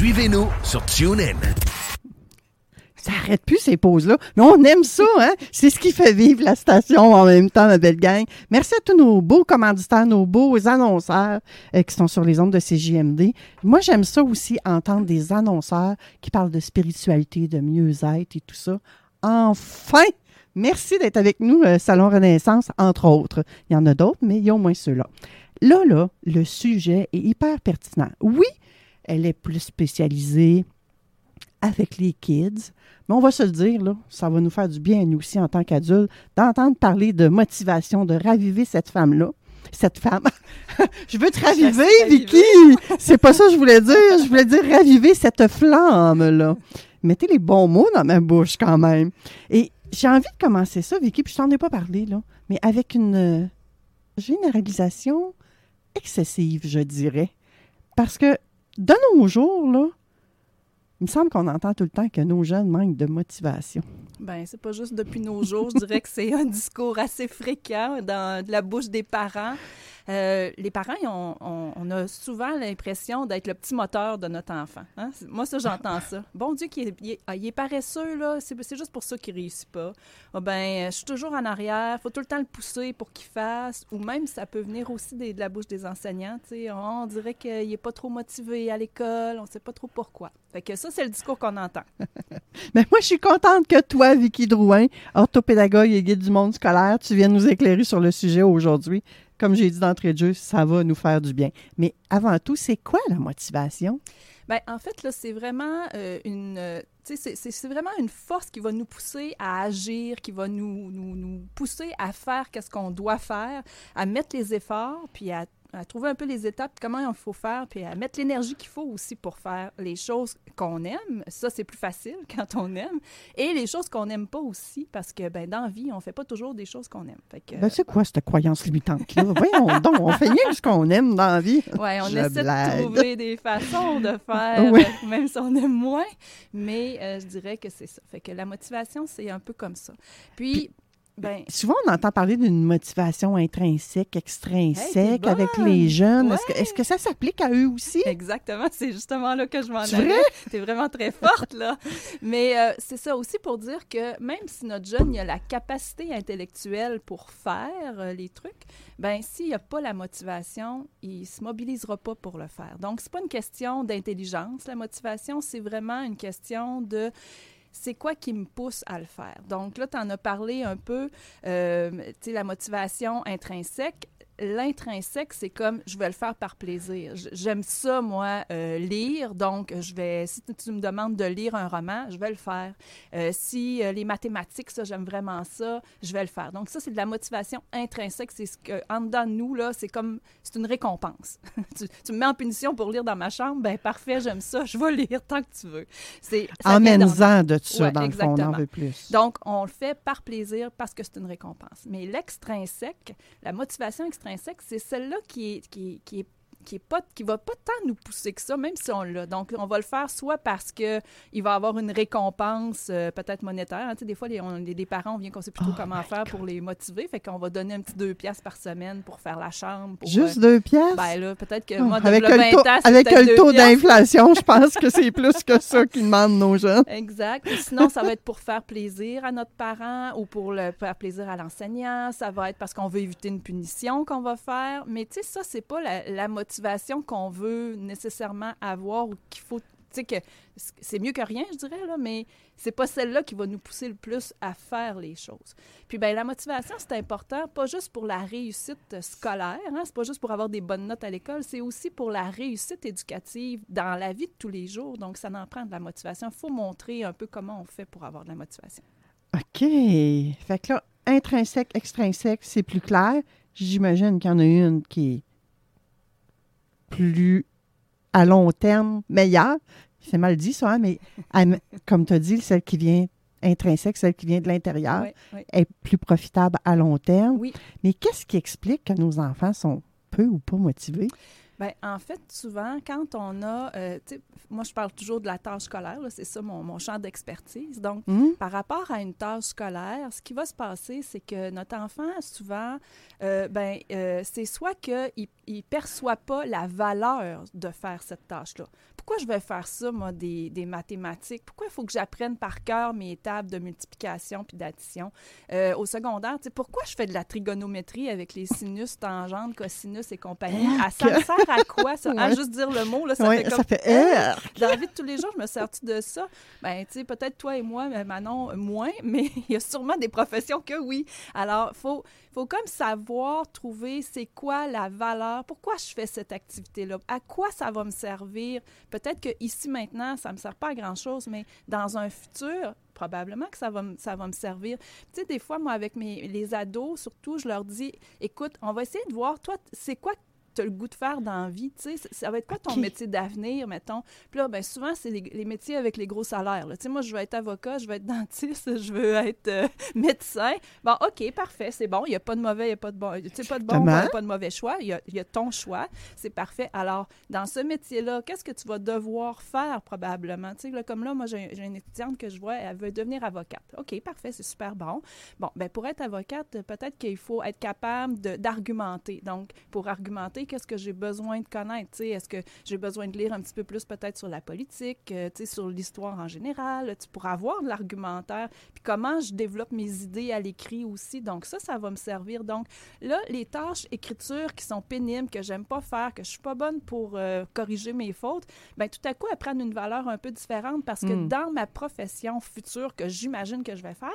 Suivez-nous sur TuneIn. Ça arrête plus ces pauses-là. Mais on aime ça, hein? C'est ce qui fait vivre la station en même temps, ma belle gang. Merci à tous nos beaux commanditaires, nos beaux annonceurs euh, qui sont sur les ondes de CJMD. Moi, j'aime ça aussi, entendre des annonceurs qui parlent de spiritualité, de mieux-être et tout ça. Enfin! Merci d'être avec nous, euh, Salon Renaissance, entre autres. Il y en a d'autres, mais il y a au moins ceux-là. Là, là, le sujet est hyper pertinent. Oui, elle est plus spécialisée avec les kids. Mais on va se le dire, là, ça va nous faire du bien nous aussi en tant qu'adultes d'entendre parler de motivation, de raviver cette femme-là. Cette femme. je veux te raviver, Vicky! C'est pas ça que je voulais dire. Je voulais dire raviver cette flamme-là. Mettez les bons mots dans ma bouche quand même. Et j'ai envie de commencer ça, Vicky, puis je t'en ai pas parlé, là, mais avec une euh, généralisation excessive, je dirais. Parce que de nos jours, là, il me semble qu'on entend tout le temps que nos jeunes manquent de motivation. Ben, c'est pas juste depuis nos jours. Je dirais que c'est un discours assez fréquent dans la bouche des parents. Euh, les parents, on, on a souvent l'impression d'être le petit moteur de notre enfant. hein? Moi, ça, j'entends ça. Bon Dieu, qu'il est- il est, ah, il est paresseux, là. C'est c'est juste pour ça qu'il réussit pas. Ah, ben, je suis toujours en arrière. faut tout le temps le pousser pour qu'il fasse. Ou même, ça peut venir aussi des- de la bouche des enseignants. sais. On, dirait qu'il est pas trop motivé à l'école. On sait pas trop pourquoi. Fait que ça, c'est le discours qu'on entend. Mais moi, je suis contente que toi, Vicky Drouin, orthopédagogue et guide du monde scolaire, tu viennes nous éclairer sur le sujet aujourd'hui. Comme j'ai dit d'entrée de jeu, ça va nous faire du bien. Mais avant tout, c'est quoi la motivation? Ben, en fait, c'est vraiment euh, une. euh, c'est vraiment une force qui va nous pousser à agir, qui va nous, nous, nous pousser à faire qu'est-ce qu'on doit faire, à mettre les efforts, puis à, à trouver un peu les étapes, comment il faut faire, puis à mettre l'énergie qu'il faut aussi pour faire les choses qu'on aime. Ça, c'est plus facile quand on aime. Et les choses qu'on n'aime pas aussi, parce que, ben, dans la vie, on fait pas toujours des choses qu'on aime. Fait que, Ben, c'est quoi cette croyance limitante-là? Voyons donc, on fait rien ce qu'on aime dans la vie. Ouais, on Je essaie blague. de trouver des façons de faire, Oui. même si on aime moins. Mais euh, je dirais que c'est ça. Fait que la motivation, c'est un peu comme ça. Puis, ben, Souvent, on entend parler d'une motivation intrinsèque, extrinsèque avec les jeunes. Ouais. Est-ce que, ça s'applique à eux aussi? exactement, c'est justement là que je m'en C'est allais. vrai? T'es vraiment très forte, là. Mais euh, c'est ça aussi pour dire que même si notre jeune il a la capacité intellectuelle pour faire euh, les trucs, ben s'il n'y a pas la motivation, il se mobilisera pas pour le faire. Donc, c'est pas une question d'intelligence, la motivation, c'est vraiment une question de c'est quoi qui me pousse à le faire? Donc là, tu en as parlé un peu, euh, tu sais, la motivation intrinsèque. L'intrinsèque, c'est comme je vais le faire par plaisir. J'aime ça, moi, euh, lire. Donc, je vais, si tu- me demandes de lire un roman, je vais le faire. Euh, si euh, les mathématiques, ça, j'aime vraiment ça, je vais le faire. Donc, ça, c'est de la motivation intrinsèque. C'est ce que, en dedans de nous, là, c'est comme, c'est une récompense. tu, tu me mets en punition pour lire dans ma chambre, ben parfait, j'aime ça, je vais lire tant que tu veux. C'est, Emmène-en de ça, Ouais, dans le fond, on en exactement. veut plus. donc, on le fait par plaisir parce que c'est une récompense. Mais l'extrinsèque, la motivation extrinsèque, c'est celle-là qui est, qui, qui est qui est pas qui va pas tant nous pousser que ça, même si on l'a. Donc, on va le faire soit parce que il va avoir une récompense euh, peut-être monétaire. hein. Tu sais, des fois, les, on- les- les parents, on vient qu'on sait plus trop Oh comment faire pour les motiver. Fait qu'on va donner un petit deux piastres par semaine pour faire la chambre. Pour, Juste euh, deux pièces? ben là, peut-être que Oh, moi, avec le 20 taux, ans, avec le taux piastres. d'inflation, je pense que c'est plus que ça qu'ils demandent nos jeunes. Exact. Sinon, ça va être pour faire plaisir à notre parent ou pour le faire plaisir à l'enseignant. Ça va être parce qu'on veut éviter une punition qu'on va faire. Mais tu sais, ça, c'est pas la, la motivation qu'on veut nécessairement avoir ou qu'il faut. Tu sais, que c'est mieux que rien, je dirais, là, mais c'est pas celle-là qui va nous pousser le plus à faire les choses. Puis, ben la motivation, c'est important, pas juste pour la réussite scolaire, hein, c'est pas juste pour avoir des bonnes notes à l'école, c'est aussi pour la réussite éducative dans la vie de tous les jours. Donc, ça en prend de la motivation. Il faut montrer un peu comment on fait pour avoir de la motivation. OK. Fait que là, intrinsèque, extrinsèque, c'est plus clair. J'imagine qu'il y en a une qui plus à long terme meilleure. C'est mal dit, ça, hein, mais comme tu as dit, celle qui vient intrinsèque, celle qui vient de l'intérieur, Oui, oui. est plus profitable à long terme. Oui. Mais qu'est-ce qui explique que nos enfants sont peu ou pas motivés? Bien, en fait, souvent, quand on a, euh, moi, je parle toujours de la tâche scolaire, c'est ça mon, mon champ d'expertise. Donc, Hmm? par rapport à une tâche scolaire, ce qui va se passer, c'est que notre enfant, souvent, euh, ben, euh, c'est soit qu'il ne perçoit pas la valeur de faire cette tâche-là. Pourquoi je vais faire ça, moi, des, des mathématiques? Pourquoi il faut que j'apprenne par cœur mes tables de multiplication puis d'addition? Au secondaire, pourquoi je fais de la trigonométrie avec les sinus, tangentes, cosinus et compagnie? Ah, ça me sert à quoi, ça? Ouais. juste dire le mot, là, ça Ouais, fait comme... ça fait? Arc! Dans la vie de tous les jours, je me sers-tu de ça? Ben, tu sais, peut-être toi et moi, mais Manon, moins, mais il y a sûrement des professions que oui. Alors, il faut, faut comme savoir trouver c'est quoi la valeur, pourquoi je fais cette activité-là, à quoi ça va me servir? Peut-être que ici, maintenant, ça ne me sert pas à grand-chose, mais dans un futur, probablement que ça va, me- ça va me servir. Tu sais, des fois, moi, avec mes, les ados, surtout, je leur dis, écoute, on va essayer de voir, toi, c'est quoi as le goût de faire dans la vie, tu sais, ça- va être quoi ton métier d'avenir, mettons? Puis là, ben souvent, c'est les, les métiers avec les gros salaires. là. Tu sais, moi, je veux être avocat, je veux être dentiste, je veux être euh, médecin. Bon, OK, parfait, c'est bon. Il n'y a pas de mauvais, il n'y a pas de bon. Tu sais, pas de bon, pas, pas de mauvais choix. Il y a, il y a ton choix. C'est parfait. Alors, dans ce métier-là, qu'est-ce que tu vas devoir faire probablement? Tu sais, là, comme là, moi, j'ai une étudiante que je vois, elle veut devenir avocate. OK, parfait, c'est super bon. Bon, ben pour être avocate, peut-être qu'il faut être capable de- d'argumenter. Donc, pour argumenter, qu'est-ce que j'ai besoin de connaître? Tu sais, Est-ce que j'ai besoin de lire un petit peu plus peut-être sur la politique, euh, tu sais, sur l'histoire en général, tu pour avoir de l'argumentaire, puis comment je développe mes idées à l'écrit aussi. Donc, ça, ça va me servir. Donc, là, les tâches écriture qui sont pénibles, que j'aime pas faire, que je suis pas bonne pour euh, corriger mes fautes, ben tout à coup, elles prennent une valeur un peu différente parce que Mm. dans ma profession future que j'imagine que je vais faire,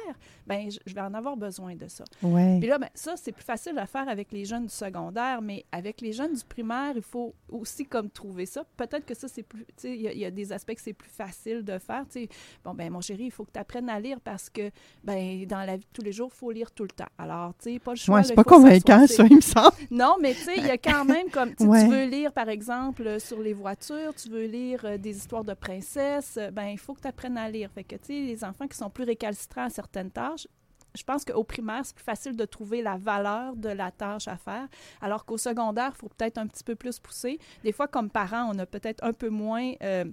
ben je je vais en avoir besoin de ça. Ouais. Puis là, ben, ça, c'est plus facile à faire avec les jeunes du secondaire, mais avec les jeunes du primaire, il faut aussi comme trouver ça. Peut-être que ça, c'est plus... Tu sais, il y, a- il y a des aspects que c'est plus facile de faire. Tu sais, bon, ben mon chéri, il faut que tu apprennes à lire parce que, ben dans la vie de tous les jours, il faut lire tout le temps. Alors, tu sais, pas le choix. Ouais, c'est pas convaincant, ça, il me semble. Non, mais tu sais, il y a quand même comme tu sais, Ouais. tu veux lire par exemple sur les voitures, tu veux lire euh, des histoires de princesses, ben il faut que tu apprennes à lire. Fait que tu sais les enfants qui sont plus récalcitrants à certaines tâches, je pense qu'au primaire, c'est plus facile de trouver la valeur de la tâche à faire, alors qu'au secondaire, il faut peut-être un petit peu plus pousser. Des fois, comme parents, on a peut-être un peu moins euh,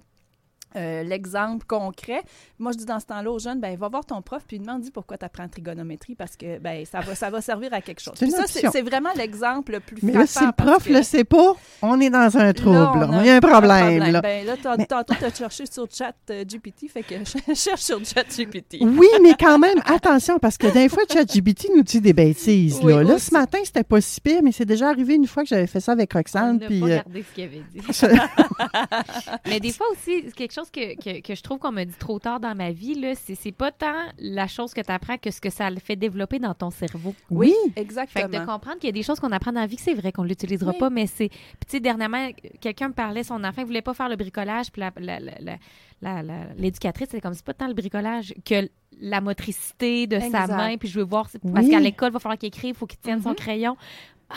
euh, l'exemple concret. Moi, je dis dans ce temps-là aux jeunes, ben va voir ton prof puis demande dis pourquoi tu apprends trigonométrie parce que ben ça va ça va servir à quelque chose. Puis ça c'est vraiment l'exemple le plus Mais là, si le prof que- le sait pas, on est dans un trouble. Là, là. on Il y a un problème. là. Ben là, tantôt, tu as cherché sur chat euh, GPT, fait que je cherche sur chat GPT. Oui, mais quand même, attention, parce que des fois, ChatGPT nous dit des bêtises. Oui, là. là, ce matin, c'était pas si pire, mais c'est déjà arrivé une fois que j'avais fait ça avec On Roxane. n'a Puis, pas euh, regardé ce qu'il avait dit. Mais des fois aussi, c'est quelque chose que, que, que je trouve qu'on me dit trop tard dans ma vie, là, c'est, c'est pas tant la chose que tu apprends que ce que ça le fait développer dans ton cerveau. oui, Fait exactement. que de comprendre qu'il y a des choses qu'on apprend dans la vie, que c'est vrai qu'on l'utilisera Oui. pas, mais c'est. Puis, tu sais, dernièrement, quelqu'un me parlait, son enfant, il voulait pas faire le bricolage, puis la, la- la- la- la- la- l'éducatrice, c'est comme c'est pas tant le bricolage que la motricité de sa main, puis je veux voir, parce Oui. qu'à l'école, il va falloir qu'il écrive, il faut qu'il tienne son Mhm. crayon. Ah,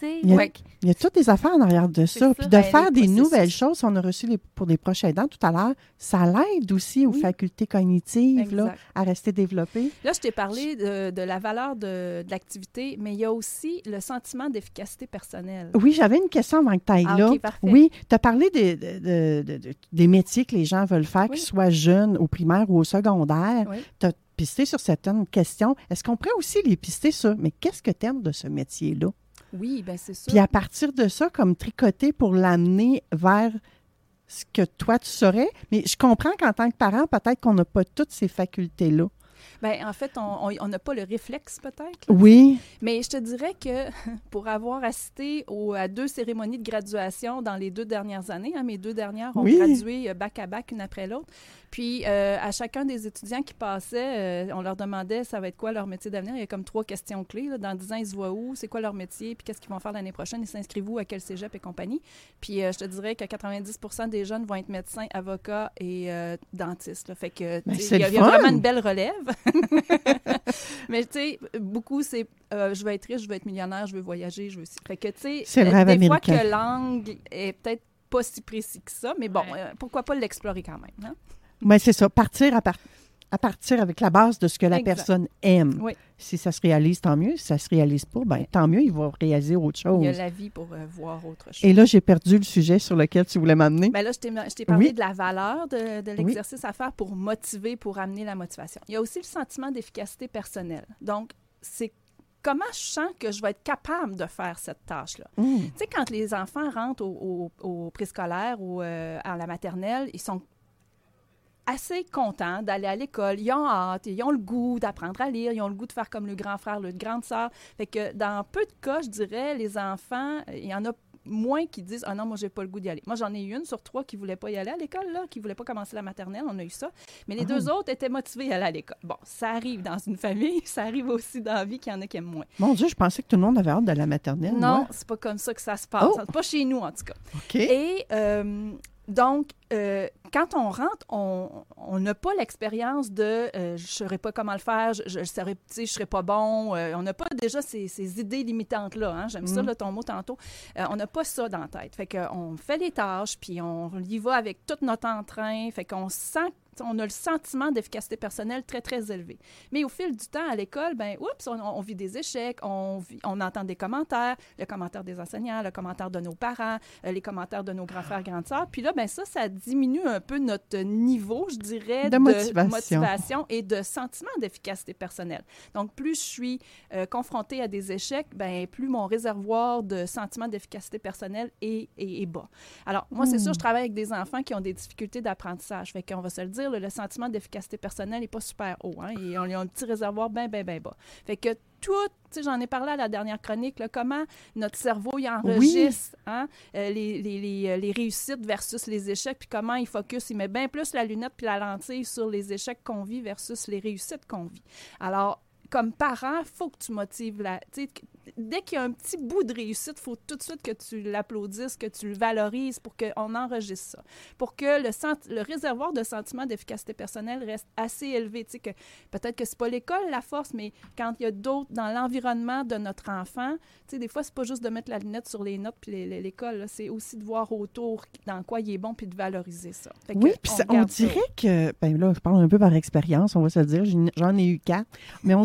tu sais. Il y a- ouais. Il y a toutes des affaires en arrière de ça. ça, Puis de ben, faire des processus. nouvelles choses, on a reçu les- pour des proches aidants tout à l'heure, ça l'aide aussi aux Oui. facultés cognitives là, à rester développées. Là, je t'ai parlé de, de la valeur de, de l'activité, mais il y a aussi le sentiment d'efficacité personnelle. Oui, j'avais une question avant que tu ailles Ah, là. ok, parfait. oui, tu as parlé des- de- de- de- de- des métiers que les gens veulent faire, Oui. qu'ils soient jeunes, au primaire ou au secondaire. Oui. Tu as pisté sur certaines questions. Est-ce qu'on pourrait aussi les pister sur, mais qu'est-ce que tu aimes de ce métier-là? Oui, bien c'est. Puis à partir de ça, comme tricoter pour l'amener vers ce que toi tu saurais. Mais je comprends qu'en tant que parent, peut-être qu'on n'a pas toutes ces facultés-là. Ben, en fait, on n'a pas le réflexe peut-être. Oui, Mais je te dirais que pour avoir assisté à deux cérémonies de graduation dans les deux dernières années, hein, mes deux dernières ont Oui. gradué euh, back à back, une après l'autre. Puis euh, à chacun des étudiants qui passaient, euh, on leur demandait ça va être quoi leur métier d'avenir. Il y a comme trois questions clés. là. Dans 10 ans, ils se voient où, c'est quoi leur métier, puis qu'est-ce qu'ils vont faire l'année prochaine, ils s'inscrivent où, à quel cégep et compagnie? Puis euh, je te dirais que 90% des jeunes vont être médecins, avocats et dentistes. là. Fait que Ben, il y a, y vraiment une belle relève. Mais tu sais, beaucoup, c'est euh, je veux être riche, je veux être millionnaire, je veux voyager, je veux. Fait que tu sais, euh, des fois américain. que l'angle est peut-être pas si précis que ça, mais bon, Ouais. euh, pourquoi pas l'explorer quand même. hein? mais c'est ça. Partir à, par- à partir avec la base de ce que la Exact. personne aime. Oui. Si ça se réalise, tant mieux. Si ça se réalise pas, ben, tant mieux, il va réaliser autre Il y a chose. la vie pour euh, voir autre chose. Et là, j'ai perdu le sujet sur lequel tu voulais m'amener. Ben là, je t'ai, parlé Oui. de la valeur de, de l'exercice à faire pour motiver, pour amener la motivation. Il y a aussi le sentiment d'efficacité personnelle. Donc, c'est comment je sens que je vais être capable de faire cette tâche-là? Hum. Tu sais, quand les enfants rentrent au, au- au préscolaire ou euh, à la maternelle, ils sont assez contents d'aller à l'école. Ils ont hâte, ils ont le goût d'apprendre à lire, ils ont le goût de faire comme le grand frère, le grande sœur. Fait que dans peu de cas, je dirais, les enfants, euh, il y en a moins qui disent ah non moi j'ai pas le goût d'y aller. Moi j'en ai eu une sur trois qui voulait pas y aller à l'école là, qui voulait pas commencer la maternelle, on a eu ça. Mais les deux autres étaient motivés à aller à l'école. Bon, ça arrive dans une famille, ça arrive aussi dans la vie qu'il y en a qui aiment moins. Mon Dieu, je pensais que tout le monde avait hâte de la maternelle. Non, c'est pas comme ça que ça se passe. Oh. Pas chez nous en tout cas. OK. Et euh, donc, euh, quand on rentre, on n'a pas l'expérience de euh, je ne saurais pas comment le faire, je ne je serais pas bon. euh, on n'a pas déjà ces, ces idées limitantes-là. Hein? J'aime ça, là, ton mot tantôt. On n'a pas ça dans la tête. Fait qu'on fait les tâches, puis on y va avec tout notre entrain. Fait qu'on sent on a le sentiment d'efficacité personnelle très, très élevé. Mais au fil du temps, à l'école, ben, oups, on, on vit des échecs, on, vit- on entend des commentaires, le commentaire des enseignants, le commentaire de nos parents, euh, les commentaires de nos grands frères, grandes sœurs. Puis là, ben, ça, ça diminue un peu notre niveau, je dirais, De motivation. motivation et de sentiment d'efficacité personnelle. Donc, plus je suis euh, confrontée à des échecs, ben, plus mon réservoir de sentiment d'efficacité personnelle est, est- est bas. Alors, moi, c'est sûr, je travaille avec des enfants qui ont des difficultés d'apprentissage. Fait qu'on va se le dire, le, le sentiment d'efficacité personnelle n'est pas super haut. Hein, et on a un petit réservoir bien, bien, bien bas. Fait que tout, j'en ai parlé à la dernière chronique, là, comment notre cerveau il enregistre hein, euh, les, les- les, euh, les réussites versus les échecs, puis comment il focus, il met bien plus la lunette puis la lentille sur les échecs qu'on vit versus les réussites qu'on vit. Alors, comme parent, faut que tu motives la. Dès qu'il y a un petit bout de réussite, il faut tout de suite que tu l'applaudisses, que tu le valorises pour qu'on enregistre ça. Pour que le, le réservoir de sentiments d'efficacité personnelle reste assez élevé. Que peut-être que c'est pas l'école la force, mais quand il y a d'autres dans l'environnement de notre enfant, des fois, c'est pas juste de mettre la lunette sur les notes puis l'école, là, c'est aussi de voir autour dans quoi il est bon puis de valoriser ça. Fait Oui, puis on ça. dirait que, ben là, je parle un peu par expérience, on va se le dire, j'en- ai eu quatre, mais on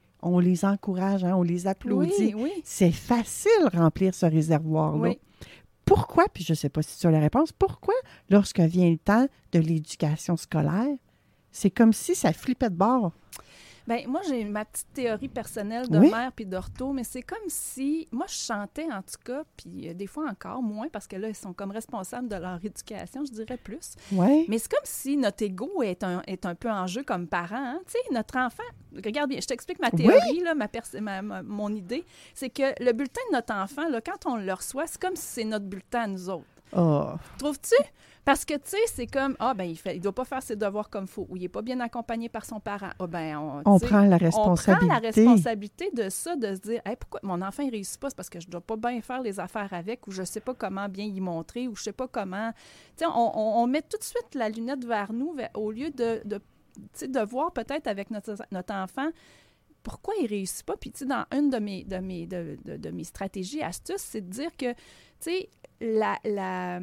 On les encourage, hein, on les applaudit. Oui, oui. C'est facile remplir ce réservoir-là. Oui. Pourquoi, puis je ne sais pas si tu as la réponse, pourquoi, lorsque vient le temps de l'éducation scolaire, c'est comme si ça flippait de bord? Ben, moi, j'ai ma petite théorie personnelle de Oui? mère puis d'ortho, mais c'est comme si, moi, je chantais en tout cas, puis euh, des fois encore moins, parce que là, ils sont comme responsables de leur éducation, je dirais plus. Mais c'est comme si notre ego est un, est un peu en jeu comme parent. hein. Tu sais, notre enfant, regarde bien, je t'explique ma théorie, là, ma pers- ma- ma- mon idée, c'est que le bulletin de notre enfant, là, quand on le reçoit, c'est comme si c'est notre bulletin à nous autres. Oh. Trouves-tu? Parce que, tu sais, c'est comme, ah, ben, il ne il doit pas faire ses devoirs comme il faut, ou il n'est pas bien accompagné par son parent. Ah, ben, on, On prend la On prend responsabilité. la responsabilité de ça, de se dire, Hey, pourquoi mon enfant, il réussit pas? C'est parce que je dois pas bien faire les affaires avec, ou je sais pas comment bien y montrer, ou je sais pas comment. Tu sais, on, on- on met tout de suite la lunette vers nous, vers- au lieu de, de, tu sais, de voir peut-être avec notre, notre enfant pourquoi il réussit pas? Puis, tu sais, dans une de mes, de mes, de, de- de mes stratégies, astuces, c'est de dire que, la, la,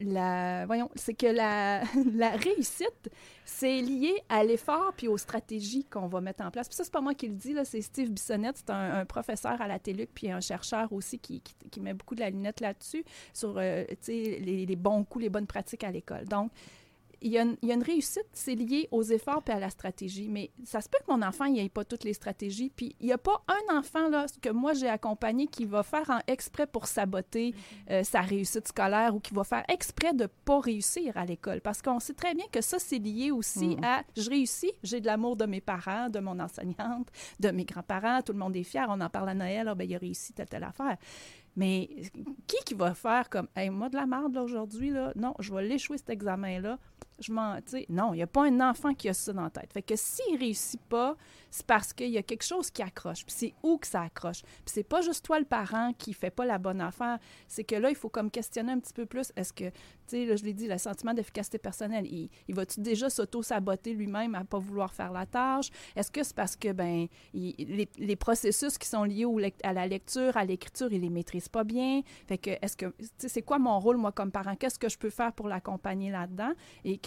la- voyons, c'est que la, la réussite, c'est lié à l'effort puis aux stratégies qu'on va mettre en place. Puis ça, c'est pas moi qui le dis, là, c'est Steve Bissonnette, c'est un, professeur à la TELUC puis un chercheur aussi qui, qui, met beaucoup de la lunette là-dessus, sur, euh, les, les bons coups, les bonnes pratiques à l'école. Donc, il y, a une, il y a une réussite, c'est lié aux efforts puis à la stratégie. Mais ça se peut que mon enfant, n'ait pas toutes les stratégies. Puis il n'y a pas un enfant là, que moi j'ai accompagné qui va faire en exprès pour saboter euh, sa réussite scolaire ou qui va faire exprès de ne pas réussir à l'école. Parce qu'on sait très bien que ça, c'est lié aussi à je réussis, j'ai de l'amour de mes parents, de mon enseignante, de mes grands-parents, tout le monde est fier. On en parle à Noël, ah, ben, il a réussi telle, telle affaire. Mais qui qui va faire comme, hey, moi de la merde aujourd'hui, là, non, je vais l'échouer cet examen-là. Non, il n'y a pas un enfant qui a ça dans la tête. Fait que s'il réussit pas, c'est parce qu'il y a quelque chose qui accroche. Puis c'est où que ça accroche. Puis c'est pas juste toi le parent qui fait pas la bonne affaire. C'est que là, il faut comme questionner un petit peu plus. Est-ce que, tu sais, je l'ai dit, le sentiment d'efficacité personnelle, il, il va-tu déjà s'auto-saboter lui-même à pas vouloir faire la tâche? Est-ce que c'est parce que, ben, les, processus qui sont liés à la lecture, à l'écriture, il les maîtrise pas bien? Fait est-ce que, tu sais, c'est quoi mon rôle, moi, comme parent? Qu'est-ce que je peux faire pour l'accompagner là-dedans?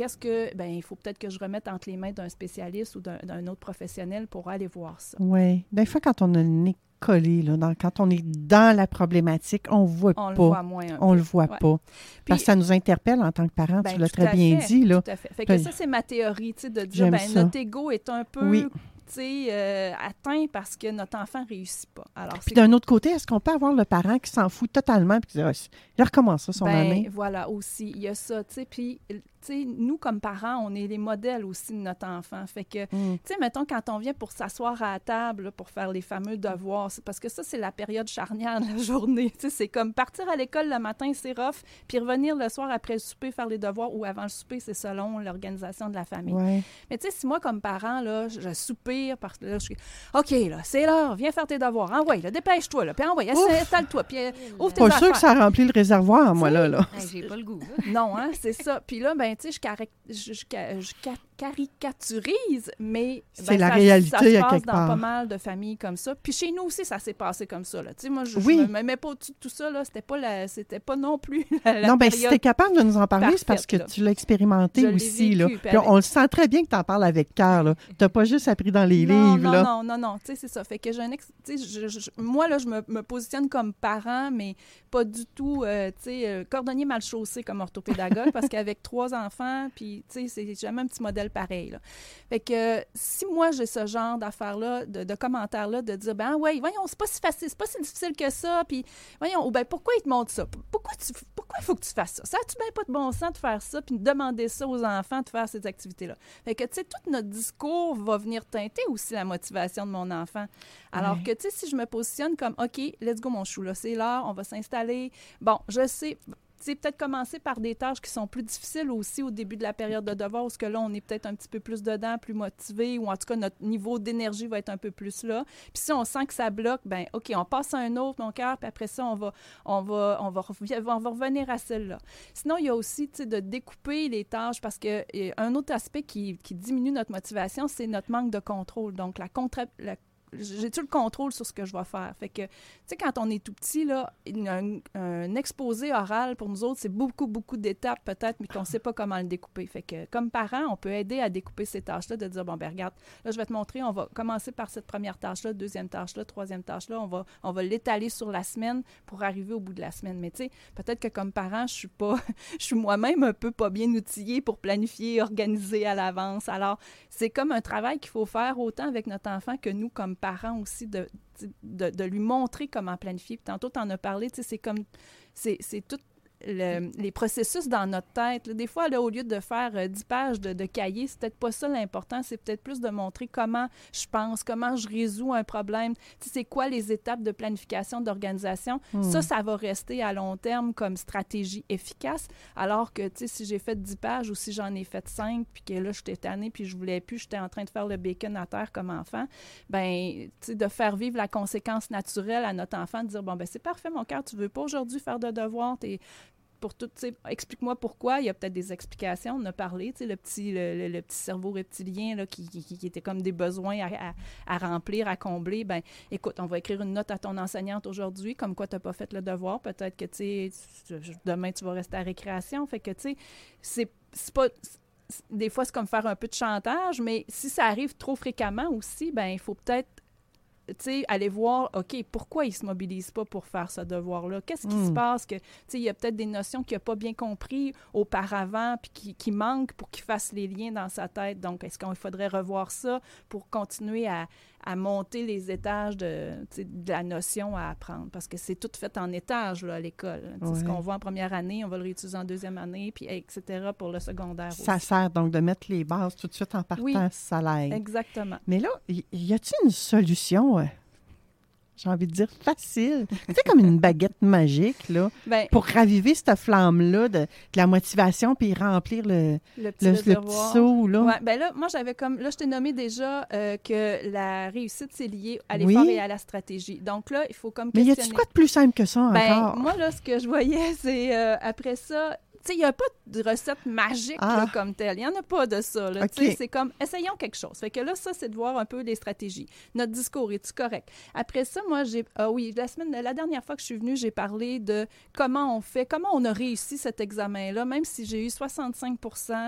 Qu'est-ce que, ben, il faut peut-être que je remette entre les mains d'un spécialiste ou d'un autre professionnel pour aller voir ça. Oui. Des fois, quand on a le nez collé, là, dans- quand on est dans la problématique, on ne voit On pas. le voit moins. on peu. le voit Ouais. pas. Parce que ça nous interpelle en tant que parents, Ben, tu l'as très bien fait, dit. Là. Tout à fait. Fait que ça, c'est ma théorie, tu sais, de dire, ben, ça. notre ego est un peu, Oui. Euh, atteint parce que notre enfant réussit pas. Alors, Puis d'un autre côté, est-ce qu'on peut avoir le parent qui s'en fout totalement et qui dit Ah, il recommence ça son ben, année? voilà, aussi, il y a ça, tu sais, puis, tu sais, nous, comme parents, on est les modèles aussi de notre enfant. Fait que, Mm. tu sais, mettons, quand on vient pour s'asseoir à la table, là, pour faire les fameux devoirs, parce que ça, c'est la période charnière de la journée. C'est comme partir à l'école le matin, c'est rough, puis revenir le soir après le souper, faire les devoirs, ou avant le souper, c'est selon l'organisation de la famille. Ouais. Mais tu sais, si moi, comme parent, là, je parce que là, je suis OK, là, c'est l'heure, viens faire tes devoirs. Ah ouais, là, dépêche-toi, là. Puis Ouf. installe-toi, puis euh, ouvre tes Pas affaires. sûr que ça remplit le réservoir, moi, là. là. Hey, J'ai pas le goût. Non, hein, c'est ça. Puis là, ben, tu sais, je, je, je caricaturise, mais C'est ben, la ça- réalité ça se à passe quelque dans part. pas mal de familles comme ça. Puis chez nous aussi, ça s'est passé comme ça. Là. Tu sais, moi, je, je Oui. me mets pas au-dessus de tout ça. Là. C'était pas la, c'était pas non plus la, la non, ben si tu es capable de nous en parler, c'est parce que là. tu l'as expérimenté Je aussi. Là. puis Puis avec- on le sent très bien que tu en parles avec cœur. Tu n'as pas juste appris dans les non, livres. non, là. non, non, non, tu sais, c'est ça. Fait que j'ai un ex- je- je- moi, là, je me, me positionne comme parent, mais pas du tout, euh, tu sais, euh, cordonnier mal chaussé comme orthopédagogue, parce qu'avec trois enfants, puis, tu sais, c'est jamais un petit modèle pareil, là. Fait que si moi, j'ai ce genre d'affaires-là, de, de commentaires-là, de dire, ben, ouais, voyons, c'est pas si facile, c'est pas si difficile que ça, puis, voyons, ou ben, pourquoi il te montre ça? Pourquoi tu, pourquoi il faut que tu fasses ça? Ça a-tu bien pas de bon sens de faire ça, puis de demander ça aux enfants de faire ces activités-là? Fait que, tu sais, tout notre discours va venir teinter aussi la motivation de mon enfant. Alors Ouais. que, tu sais, si je me positionne comme, OK, let's go, mon chou, là, c'est l'heure, on va s'installer. Bon, je sais, peut-être commencer par des tâches qui sont plus difficiles aussi au début de la période de devoir, parce que là, on est peut-être un petit peu plus dedans, plus motivé, ou en tout cas, notre niveau d'énergie va être un peu plus là. Puis si on sent que ça bloque, ben OK, on passe à un autre, mon cœur, puis après ça, on va, on va, on va, revenir à celle-là. Sinon, il y a aussi, de découper les tâches, parce que euh, un autre aspect qui, qui diminue notre motivation, c'est notre manque de contrôle. Donc, la contra- la j'ai-tu le contrôle sur ce que je vais faire? Fait que, tu sais, quand on est tout petit, là, un, exposé oral, pour nous autres, c'est beaucoup, beaucoup d'étapes, peut-être, mais qu'on ne sait pas comment le découper. Fait que, comme parent, on peut aider à découper ces tâches-là, de dire, bon, ben regarde, là, je vais te montrer, on va commencer par cette première tâche-là, deuxième tâche-là, troisième tâche-là, on va, on va l'étaler sur la semaine pour arriver au bout de la semaine. Mais tu sais, peut-être que comme parent, je suis pas, je suis moi-même un peu pas bien outillée pour planifier, organiser à l'avance. Alors, c'est comme un travail qu'il faut faire autant avec notre enfant que nous, comme parents aussi, de, de, de lui montrer comment planifier. Puis tantôt, tu en as parlé, c'est comme, c'est tout le- les processus dans notre tête. là. Des fois, là, au lieu de faire euh, 10 pages de, de cahier, c'est peut-être pas ça l'important. C'est peut-être plus de montrer comment je pense, comment je résous un problème. Tu sais, c'est quoi les étapes de planification, d'organisation? Ça, ça va rester à long terme comme stratégie efficace. Alors que, tu sais, si j'ai fait 10 pages ou si j'en ai fait 5, puis que là, j'étais tannée, puis je voulais plus, j'étais en train de faire le bacon à terre comme enfant, ben, tu sais, de faire vivre la conséquence naturelle à notre enfant, de dire, bon, ben c'est parfait, mon cœur, tu veux pas aujourd'hui faire de devoirs, pour tout, explique-moi pourquoi. Il y a peut-être des explications. On a parlé, tu sais, le petit, le, petit cerveau reptilien qui, était comme des besoins à, remplir, à combler. Ben, écoute, on va écrire une note à ton enseignante aujourd'hui, comme quoi tu n'as pas fait le devoir. Peut-être que, tu demain, tu vas rester à récréation. Fait que, tu sais, c'est pas des fois, c'est comme faire un peu de chantage, mais si ça arrive trop fréquemment aussi, ben il faut peut-être aller voir, OK, pourquoi il se mobilise pas pour faire ce devoir-là? Qu'est-ce qui se passe? Que, tu sais, il y a peut-être des notions qu'il n'a pas bien compris auparavant, puis qui, qui manquent pour qu'il fasse les liens dans sa tête. Donc, est-ce qu'il faudrait revoir ça pour continuer à, à monter les étages de, la notion à apprendre? Parce que c'est tout fait en étages, là, à l'école. Tu sais, Ce Ouais. qu'on voit en première année, on va le réutiliser en deuxième année, puis etc. pour le secondaire Ça aussi. sert donc de mettre les bases tout de suite en partant, Oui. ça l'aide. Exactement. Mais là, y, y a-t-il une solution, euh, j'ai envie de dire facile, sais, comme une baguette magique, là, Ben, pour raviver cette flamme-là de, de la motivation puis remplir le, le petit le, le petit réservoir. seau, là? Ouais, ben là, moi, j'avais comme. Là, je t'ai nommé déjà euh, que la réussite, c'est lié à l'effort Oui. et à la stratégie. Donc là, il faut comme Mais y a-t-il quoi de plus simple que ça Ben, encore? moi, là, ce que je voyais, c'est euh, après ça. Il n'y a pas de recette magique Ah. là, comme telle. Il n'y en a pas de ça. C'est comme, essayons quelque chose. Fait que là, ça, c'est de voir un peu les stratégies. Notre discours, est-tu correct? Après ça, moi, j'ai... Ah oui, la semaine, la dernière fois que je suis venue, j'ai parlé de comment on fait, comment on a réussi cet examen-là, même si j'ai eu 65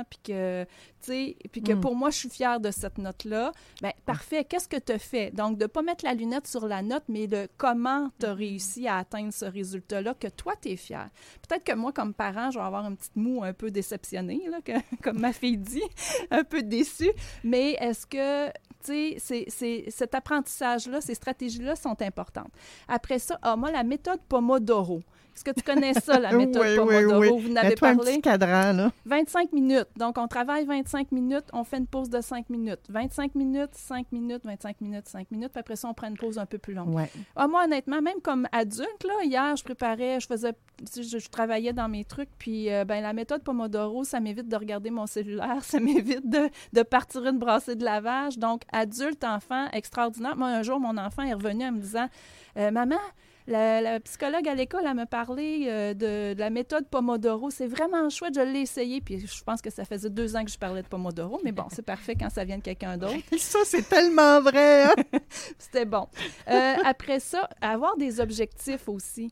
puis que, tu sais, puis que Mm. pour moi, je suis fière de cette note-là. Ben parfait. Qu'est-ce que tu as fait? Donc, de ne pas mettre la lunette sur la note, mais de comment tu as réussi à atteindre ce résultat-là que toi, tu es fier. Peut-être que moi, comme parent, je vais avoir une petite moue un peu déceptionnée, là, comme ma fille dit, un peu déçue. Mais est-ce que, tu sais, c'est- cet apprentissage-là, ces stratégies-là sont importantes. Après ça, ah, moi, la méthode Pomodoro. Est-ce que tu connais ça, la méthode Oui, Pomodoro? oui. Vous en avez Mets-toi un parlé? petit cadran, là. 25 minutes. Donc, on travaille 25 minutes, on fait une pause de 5 minutes. 25 minutes, 5 minutes, 25 minutes, 5 minutes. Puis après ça, on prend une pause un peu plus longue. Ouais. Ah, moi, honnêtement, même comme adulte, là, hier, je préparais, je faisais, je, je travaillais dans mes trucs, puis euh, ben, la méthode Pomodoro, ça m'évite de regarder mon cellulaire, ça m'évite de, de partir une brassée de lavage. Donc, adulte, enfant, extraordinaire. Moi, un jour, mon enfant est revenu en me disant, Euh, Maman, la, la psychologue à l'école, elle m'a parlé euh, de, de la méthode Pomodoro. C'est vraiment chouette, je l'ai essayé. Puis je pense que ça faisait deux ans que je parlais de Pomodoro, mais bon, c'est parfait quand ça vient de quelqu'un d'autre. Ça, c'est tellement vrai, hein? C'était bon. Euh, après ça, avoir des objectifs aussi.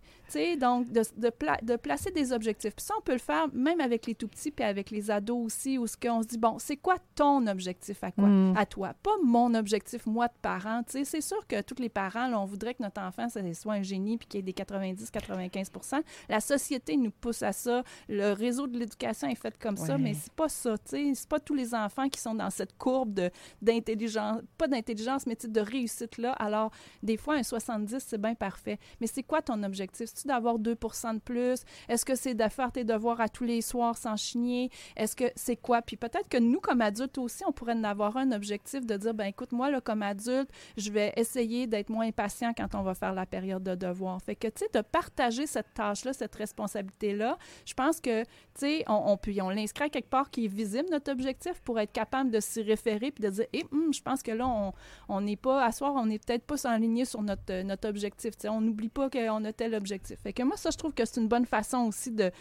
Donc, de, de, pla- de placer des objectifs. Puis ça, on peut le faire même avec les tout-petits puis avec les ados aussi, où ce qu'on se dit, bon, c'est quoi ton objectif à quoi? Mm. À toi. Pas mon objectif, moi, de parent. Tu sais, c'est sûr que tous les parents, là, on voudrait que notre enfant, ça soit un génie puis qu'il y ait des 90-95 La société nous pousse à ça. Le réseau de l'éducation est fait comme ça, mais c'est pas ça. Tu sais, c'est pas tous les enfants qui sont dans cette courbe d'intelligence, pas d'intelligence, mais de réussite-là. Alors, des fois, un 70, c'est bien parfait. Mais c'est quoi ton objectif? C'est-tu d'avoir 2 de plus? Est-ce que c'est de faire tes devoirs à tous les soirs sans chigner? Est-ce que c'est quoi? Puis peut-être que nous, comme adultes aussi, on pourrait en avoir un objectif de dire, ben écoute, moi, là, comme adulte, je vais essayer d'être moins impatient quand on va faire la période de devoir. Fait que, tu sais, de partager cette tâche-là, cette responsabilité-là, je pense que, tu sais, on, on, on l'inscrit quelque part qui est visible, notre objectif, pour être capable de s'y référer puis de dire, eh, hum, je pense que là, on n'est pas, à soir, on n'est peut-être pas s'enligner sur notre, notre objectif. sais, on n'oublie pas qu'on a tel objectif. Fait que moi, ça, je trouve que c'est une bonne façon aussi de,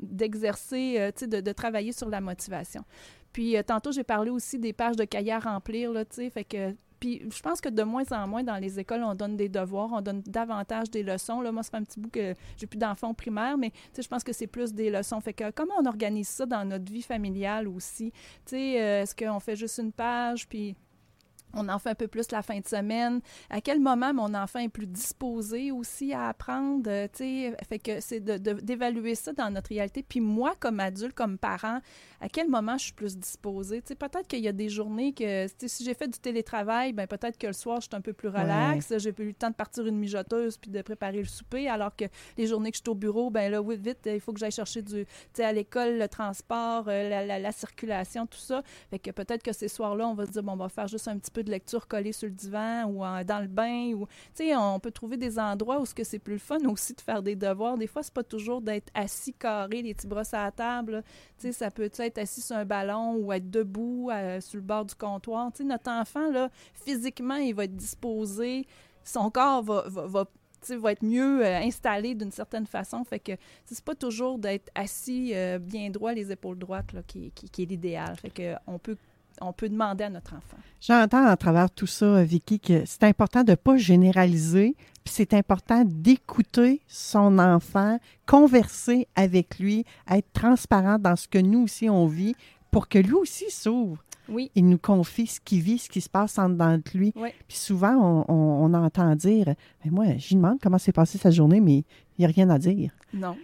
d'exercer, de, de, de, travailler sur la motivation. Puis euh, tantôt, j'ai parlé aussi des pages de cahiers à remplir, là, tu sais, fait que puis je pense que de moins en moins dans les écoles, on donne des devoirs, on donne davantage des leçons. Là, moi, ça fait un petit bout que j'ai plus d'enfants primaires, mais je pense que c'est plus des leçons. Fait que comment on organise ça dans notre vie familiale aussi? Tu sais, euh, est-ce qu'on fait juste une page, puis on en fait un peu plus la fin de semaine. À quel moment mon enfant est plus disposé aussi à apprendre, euh, tu sais, fait que c'est d'évaluer ça dans notre réalité. Puis moi, comme adulte, comme parent, à quel moment je suis plus disposée? Tu sais, peut-être qu'il y a des journées que, si j'ai fait du télétravail, ben peut-être que le soir, je suis un peu plus relax. J'ai eu le temps de partir une mijoteuse puis de préparer le souper, alors que les journées que je suis au bureau, ben là, oui, vite, il faut que j'aille chercher du, tu sais, à l'école, le transport, euh, la, la, circulation, tout ça. Fait que peut-être que ces soirs-là, on va se dire, bon, on va faire juste un petit peu de lecture collée sur le divan ou dans le bain. ou on peut trouver des endroits où ce que c'est plus le fun aussi de faire des devoirs. Des fois, c'est pas toujours d'être assis carré, les petits bras à la table. Ça peut être assis sur un ballon ou être debout euh, sur le bord du comptoir. Tu sais, notre enfant, là, physiquement, il va être disposé. Son corps va, va, va être mieux euh, installé d'une certaine façon. Fait que c'est pas toujours d'être assis euh, bien droit, les épaules droites, là, qui, qui, qui est l'idéal. Fait que on peut on peut demander à notre enfant. J'entends à travers tout ça, Vicky, que c'est important de ne pas généraliser, puis c'est important d'écouter son enfant, converser avec lui, être transparent dans ce que nous aussi on vit pour que lui aussi s'ouvre. Oui. Il nous confie ce qu'il vit, ce qui se passe en dedans de lui. Puis souvent, on, entend dire mais Moi, lui demande comment s'est passée sa journée, mais il n'y a rien à dire. Non.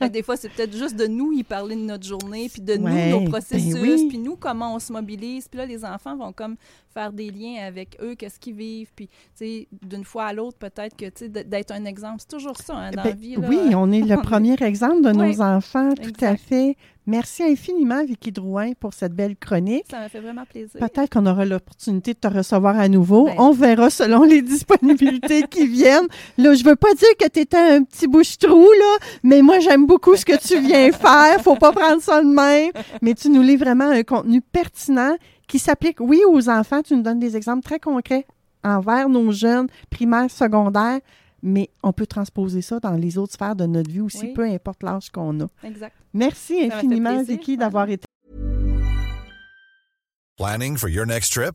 des fois, c'est peut-être juste de nous y parler de notre journée, puis de nous, nos ben processus, puis nous, comment on se mobilise. Puis là, les enfants vont comme faire des liens avec eux, qu'est-ce qu'ils vivent. Puis, tu sais, d'une fois à l'autre, peut-être que, tu sais, d'être un exemple. C'est toujours ça, hein, dans ben, la vie. Oui, on est le premier exemple de nos enfants, tout à fait. Merci infiniment, Vicky Drouin, pour cette belle chronique. Ça m'a fait vraiment plaisir. Peut-être qu'on aura l'opportunité de te recevoir à nouveau. Ben. On verra selon les disponibilités qui viennent. Là, je veux pas dire que tu étais un petit bouche-trou, là, mais moi, j'aime beaucoup ce que tu viens faire. Faut pas prendre ça de même. Mais tu nous lis vraiment un contenu pertinent qui s'applique, oui, aux enfants. Tu nous donnes des exemples très concrets envers nos jeunes primaires, secondaires, mais on peut transposer ça dans les autres sphères de notre vie aussi, peu importe l'âge qu'on a. Exact. Merci infiniment, Vicky, d'avoir été. Planning for your next trip?